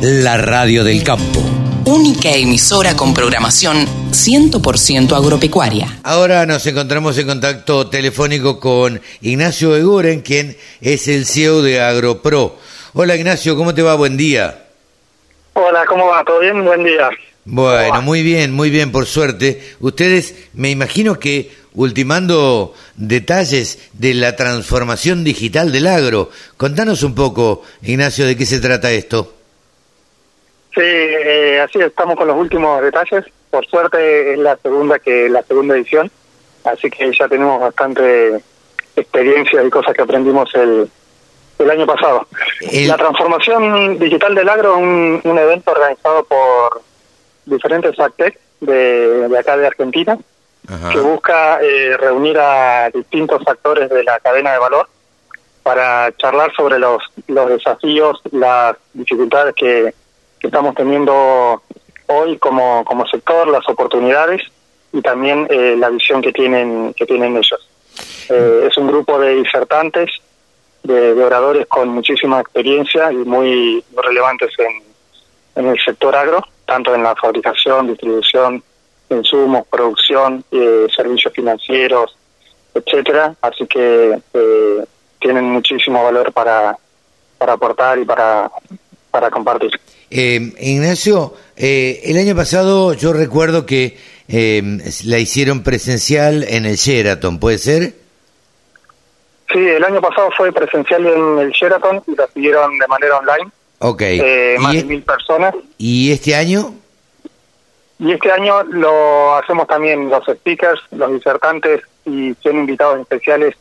la radio del campo. Única emisora con programación 100% agropecuaria. Ahora nos encontramos en contacto telefónico con Ignacio Eguren, quien es el CEO de AgroPro. Hola Ignacio, ¿cómo te va? Buen día. Hola, ¿cómo va? ¿Todo bien? Buen día. Bueno, muy bien, muy bien, por suerte. Ustedes, me imagino que ultimando detalles de la transformación digital del agro. Contanos un poco, Ignacio, de qué se trata esto. Sí, eh, así estamos con los últimos detalles. Por suerte es la segunda que la segunda edición, así que ya tenemos bastante experiencia y cosas que aprendimos el, el año pasado. La transformación digital del agro es un, un evento organizado por diferentes ACTEC de, de acá de Argentina, que busca eh, reunir a distintos actores de la cadena de valor para charlar sobre los, los desafíos, las dificultades que, estamos teniendo hoy como, como sector, las oportunidades y también eh, la visión que tienen, que tienen ellos. Eh, es un grupo de disertantes, de, oradores con muchísima experiencia y muy relevantes en, en el sector agro, tanto en la fabricación, distribución, insumos, producción, eh, servicios financieros, etcétera. Así que eh, tienen muchísimo valor para, para aportar y para, para compartir. Eh, Ignacio, eh, el año pasado yo recuerdo que la hicieron presencial en el Sheraton, ¿puede ser? Sí, el año pasado fue presencial en el Sheraton y lo siguieron de manera online. Ok. más de mil personas. ¿Y este año? Y este año lo hacemos también los speakers, los disertantes y 100 invitados especiales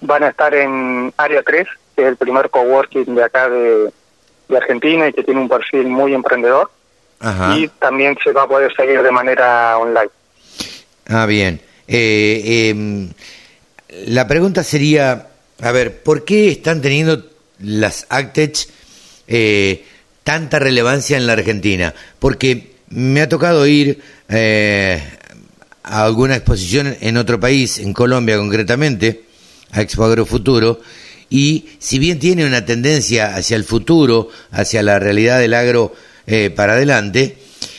van a estar en Área 3, que es el primer coworking de acá de, Argentina y que tiene un perfil muy emprendedor. Y también se va a poder seguir de manera online. Ah, bien. Eh, em, la pregunta sería, a ver, ¿por qué están teniendo las Actech eh, tanta relevancia en la Argentina? Porque me ha tocado ir eh, a alguna exposición en otro país, en Colombia concretamente, a Expo Agrofuturo, y si bien tiene una tendencia hacia el futuro, hacia la realidad del agro eh, para adelante,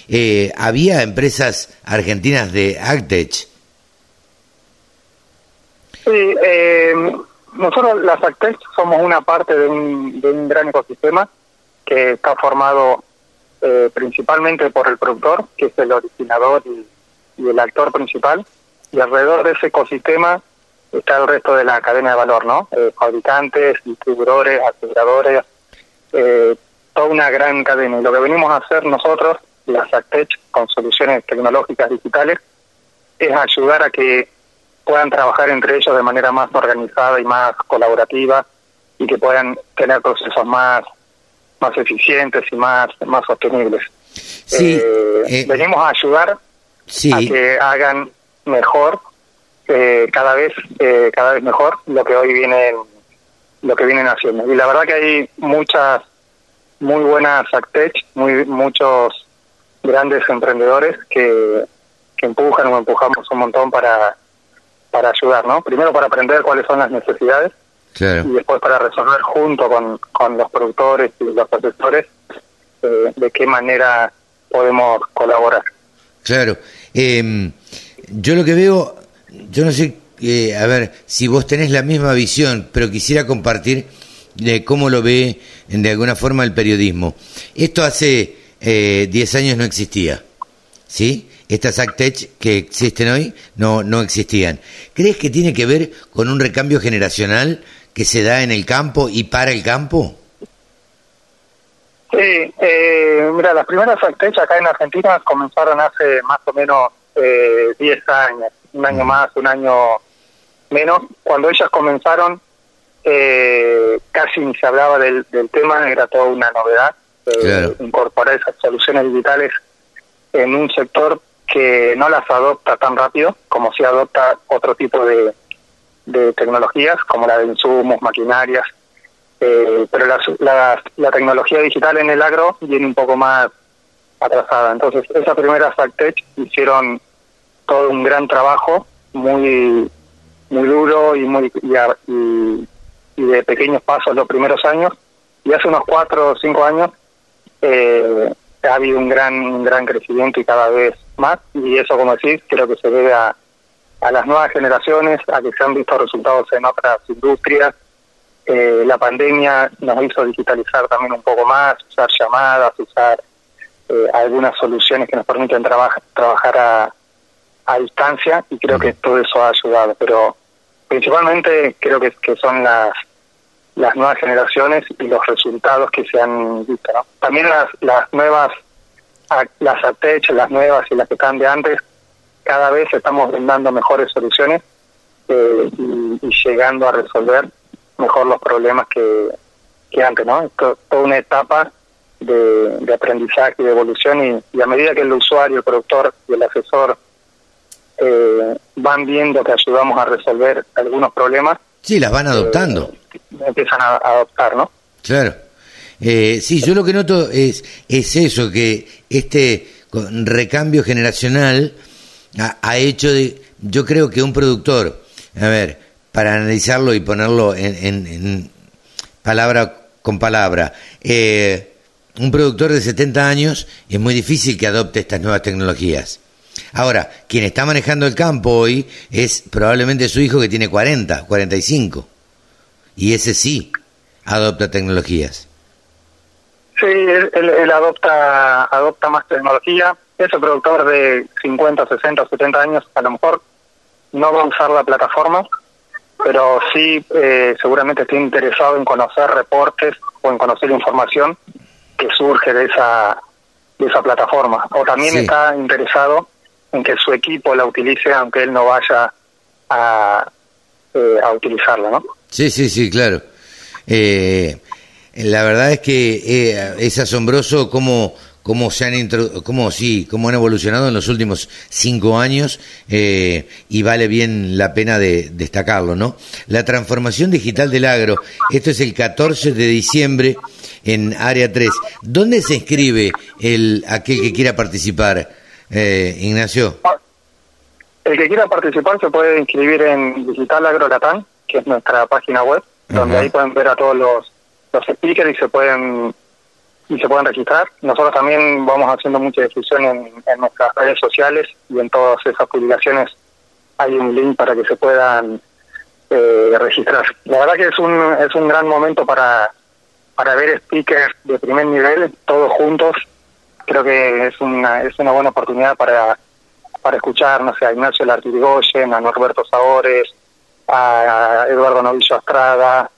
eh, había empresas argentinas de Agtech. Sí, nosotros las Agtech somos una parte de un, de un gran ecosistema que está formado eh, principalmente por el productor, que es el originador y, el actor principal, y alrededor de ese ecosistema está el resto de la cadena de valor, ¿no? Eh, fabricantes, distribuidores, aseguradores, eh, toda una gran cadena. Y lo que venimos a hacer nosotros, las ACTECH, con soluciones tecnológicas digitales, es ayudar a que puedan trabajar entre ellos de manera más organizada y más colaborativa y que puedan tener procesos más más eficientes y más, más sostenibles. Sí, eh, eh, venimos a ayudar a que hagan mejor, eh, cada vez cada vez mejor lo que hoy vienen lo que vienen haciendo. Y la verdad que hay muchas muy buenas Actech, muy muchos grandes emprendedores que, que empujan o empujamos un montón para para ayudar, ¿no? Primero para aprender cuáles son las necesidades y después para resolver junto con, con los productores y los asesores eh, de qué manera podemos colaborar. Claro. Eh, yo lo que veo, yo no sé, eh, a ver, si vos tenés la misma visión, pero quisiera compartir de cómo lo ve de alguna forma el periodismo. Esto hace 10 eh, años no existía, ¿sí? Estas Actech que existen hoy no, no existían. ¿Crees que tiene que ver con un recambio generacional que se da en el campo y para el campo? Sí, eh, mira, las primeras Actech acá en Argentina comenzaron hace más o menos eh, 10 años, un año más, un año menos. Cuando ellas comenzaron, eh, casi ni se hablaba del, tema, era toda una novedad. Eh, incorporar esas soluciones digitales en un sector que no las adopta tan rápido como si adopta otro tipo de, de tecnologías como la de insumos, maquinarias, eh, pero la, la, tecnología digital en el agro viene un poco más atrasada. Entonces, esas primeras Factech hicieron todo un gran trabajo, muy muy duro y muy y, de pequeños pasos los primeros años, y hace unos cuatro o cinco años eh, ha habido un gran, gran crecimiento y cada vez más, y eso, como decís, creo que se debe a, a las nuevas generaciones, a que se han visto resultados en otras industrias. Eh, la pandemia nos hizo digitalizar también un poco más, usar llamadas, usar eh, algunas soluciones que nos permiten trabajar trabajar a, a distancia y creo que todo eso ha ayudado, pero principalmente creo que, que son las las nuevas generaciones y los resultados que se han visto. ¿no? También las, las nuevas, las ATECH, las nuevas y las que están de antes, cada vez estamos brindando mejores soluciones eh, y, llegando a resolver mejor los problemas que, que antes. ¿no? Es toda una etapa de, de aprendizaje y de evolución y, a medida que el usuario, el productor y el asesor eh, van viendo que ayudamos a resolver algunos problemas. Sí, las van adoptando. Eh, empiezan a, adoptar, ¿no? Claro. Eh, sí, yo lo que noto es, es eso, que este recambio generacional ha, hecho de, yo creo que un productor, a ver, para analizarlo y ponerlo en, en, palabra con palabra, eh, un productor de 70 años es muy difícil que adopte estas nuevas tecnologías. Ahora, quien está manejando el campo hoy es probablemente su hijo que tiene 40, 45. Y ese sí adopta tecnologías. Sí, él, adopta, adopta más tecnología. Ese productor de 50, 60, 70 años a lo mejor no va a usar la plataforma, pero sí eh, seguramente está interesado en conocer reportes o en conocer información que surge de esa de esa plataforma o también está interesado en que su equipo la utilice aunque él no vaya a, eh, a utilizarla, ¿no? Sí, sí, sí, claro. Eh, la verdad es que eh, es asombroso cómo, cómo se han cómo, sí, cómo han evolucionado en los últimos cinco años eh, y vale bien la pena de destacarlo, ¿no? La transformación digital del agro, esto es el 14 de diciembre en Área 3. ¿Dónde se inscribe el aquel que quiera participar, Ignacio? El que quiera participar se puede inscribir en Digital Agro Latán que es nuestra página web, donde ahí pueden ver a todos los, los speakers y se pueden y se pueden registrar. Nosotros también vamos haciendo mucha difusión en, en nuestras redes sociales y en todas esas publicaciones hay un link para que se puedan eh, registrar. La verdad que es un es un gran momento para para ver speakers de primer nivel todos juntos. Creo que es una es una buena oportunidad para para escuchar, no sé, a Ignacio Lartirigoyen, a Norberto Sabores, a Eduardo Novillo Astrada.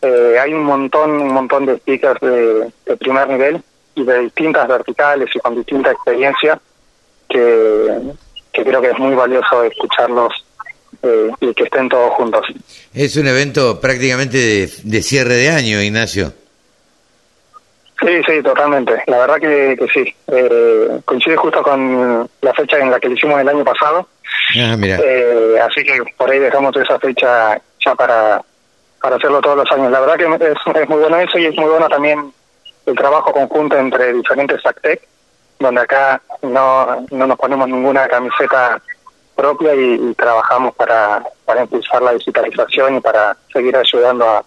Eh, hay un montón, un montón de speakers de, primer nivel y de distintas verticales y con distinta experiencia que, creo que es muy valioso escucharlos eh, y que estén todos juntos. Es un evento prácticamente de, cierre de año, Ignacio. Sí, sí, totalmente. La verdad que, que sí. Eh, coincide justo con la fecha en la que lo hicimos el año pasado Ah, eh, así que por ahí dejamos esa fecha ya para, para hacerlo todos los años. La verdad que es, es muy bueno eso y es muy bueno también el trabajo conjunto entre diferentes ACTEC, donde acá no, no nos ponemos ninguna camiseta propia y, trabajamos para, para impulsar la digitalización y para seguir ayudando a,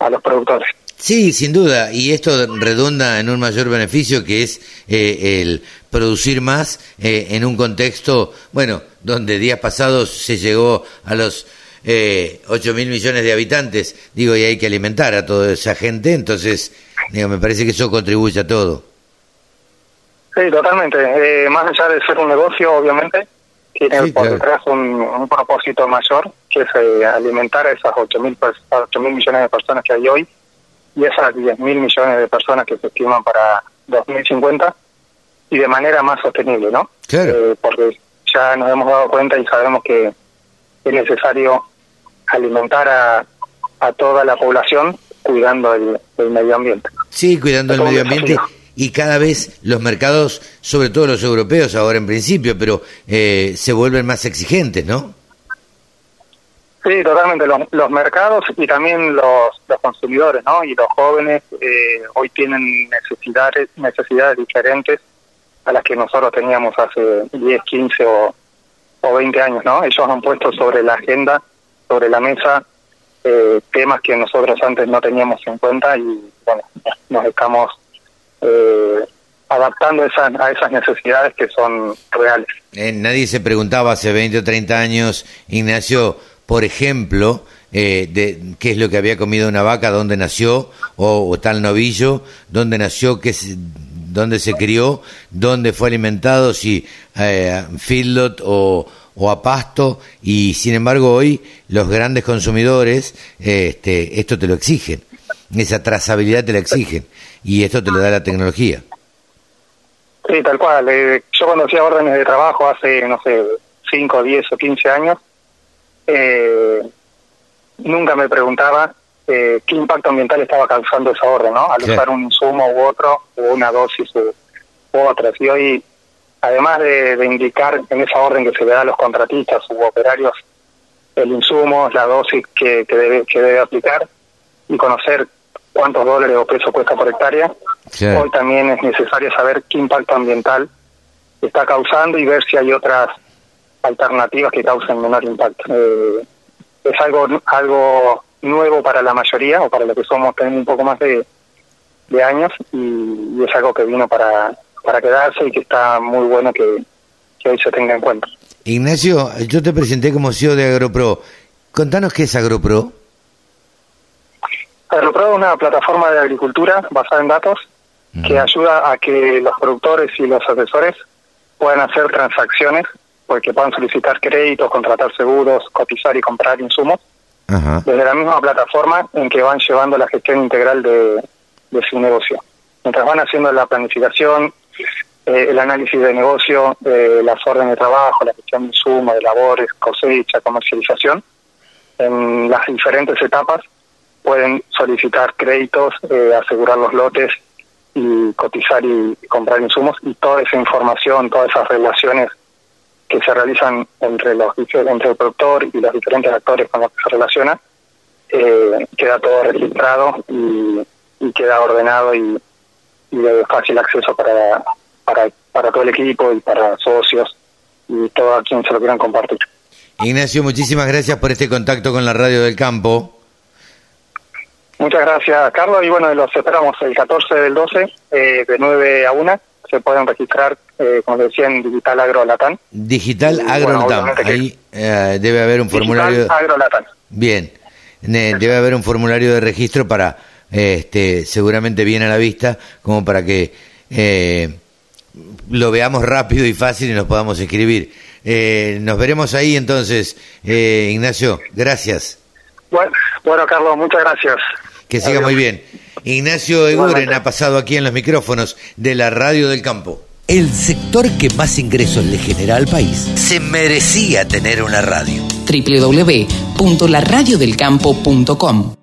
a los productores. Sí, sin duda, y esto redunda en un mayor beneficio que es eh, el producir más eh, en un contexto, bueno, donde días pasados se llegó a los eh, 8 mil millones de habitantes, digo, y hay que alimentar a toda esa gente, entonces, digo, me parece que eso contribuye a todo. Sí, totalmente. Eh, más allá de ser un negocio, obviamente, tiene por detrás un, propósito mayor, que es alimentar a esas 8 mil millones de personas que hay hoy y esas 10 mil millones de personas que se estiman para 2050 y de manera más sostenible, ¿no? Claro. Eh, porque ya nos hemos dado cuenta y sabemos que es necesario alimentar a, a toda la población cuidando el, medio ambiente. Sí, cuidando el medio ambiente. Y cada vez los mercados, sobre todo los europeos ahora en principio, pero eh, se vuelven más exigentes, ¿no? Sí, totalmente. Los, mercados y también los, los consumidores, ¿no? Y los jóvenes eh, hoy tienen necesidades, necesidades diferentes a las que nosotros teníamos hace 10, 15 o, o 20 años, ¿no? Ellos han puesto sobre la agenda, sobre la mesa, eh, temas que nosotros antes no teníamos en cuenta y, bueno, nos estamos eh, adaptando esas, a esas necesidades que son reales. Eh, nadie se preguntaba hace 20 o 30 años, Ignacio, por ejemplo, eh, de qué es lo que había comido una vaca, dónde nació, o, tal novillo, dónde nació, qué dónde se crió, dónde fue alimentado, si eh, feedlot o, o a pasto, y sin embargo hoy los grandes consumidores este, esto te lo exigen, esa trazabilidad te la exigen, y esto te lo da la tecnología. Sí, tal cual. Eh, yo cuando hacía órdenes de trabajo hace, no sé, 5, 10 o 15 años, eh, nunca me preguntaba eh, qué impacto ambiental estaba causando esa orden, ¿no? Al usar un insumo u otro, o una dosis u, otra. Y hoy, además de, indicar en esa orden que se le da a los contratistas u operarios el insumo, la dosis que, que, debe, que debe aplicar y conocer cuántos dólares o pesos cuesta por hectárea, hoy también es necesario saber qué impacto ambiental está causando y ver si hay otras alternativas que causen menor impacto. Eh, es algo algo nuevo para la mayoría o para los que somos tenemos un poco más de, años y, es algo que vino para, para quedarse y que está muy bueno que, hoy se tenga en cuenta. Ignacio, yo te presenté como CEO de AgroPro. Contanos qué es AgroPro. AgroPro es una plataforma de agricultura basada en datos que ayuda a que los productores y los asesores puedan hacer transacciones porque puedan solicitar créditos, contratar seguros, cotizar y comprar insumos desde la misma plataforma en que van llevando la gestión integral de, su negocio. Mientras van haciendo la planificación, eh, el análisis de negocio, eh, las órdenes de trabajo, la gestión de insumos, de labores, cosecha, comercialización, en las diferentes etapas pueden solicitar créditos, eh, asegurar los lotes y cotizar y comprar insumos y toda esa información, todas esas relaciones que se realizan entre los entre el productor y los diferentes actores con los que se relaciona, eh, queda todo registrado y, queda ordenado y, de fácil acceso para, para, para todo el equipo y para socios y todo a quien se lo quieran compartir. Ignacio, muchísimas gracias por este contacto con la Radio del Campo. Muchas gracias, Carlos. Y bueno, los esperamos el 14 del 12, eh, de 9 a 1 se pueden registrar, eh, como decía, en Digital Agro Latán. Digital Agro Ahí eh, debe haber un formulario. Agro Bien. debe haber un formulario de registro para, este, seguramente bien a la vista, como para que eh, lo veamos rápido y fácil y nos podamos escribir. nos veremos ahí entonces, Ignacio. Gracias. Bueno, bueno, Carlos, muchas gracias. Que siga muy bien. Ignacio Eguren ha pasado aquí en los micrófonos de la Radio del Campo. El sector que más ingresos le genera al país se merecía tener una radio. www.laradiodelcampo.com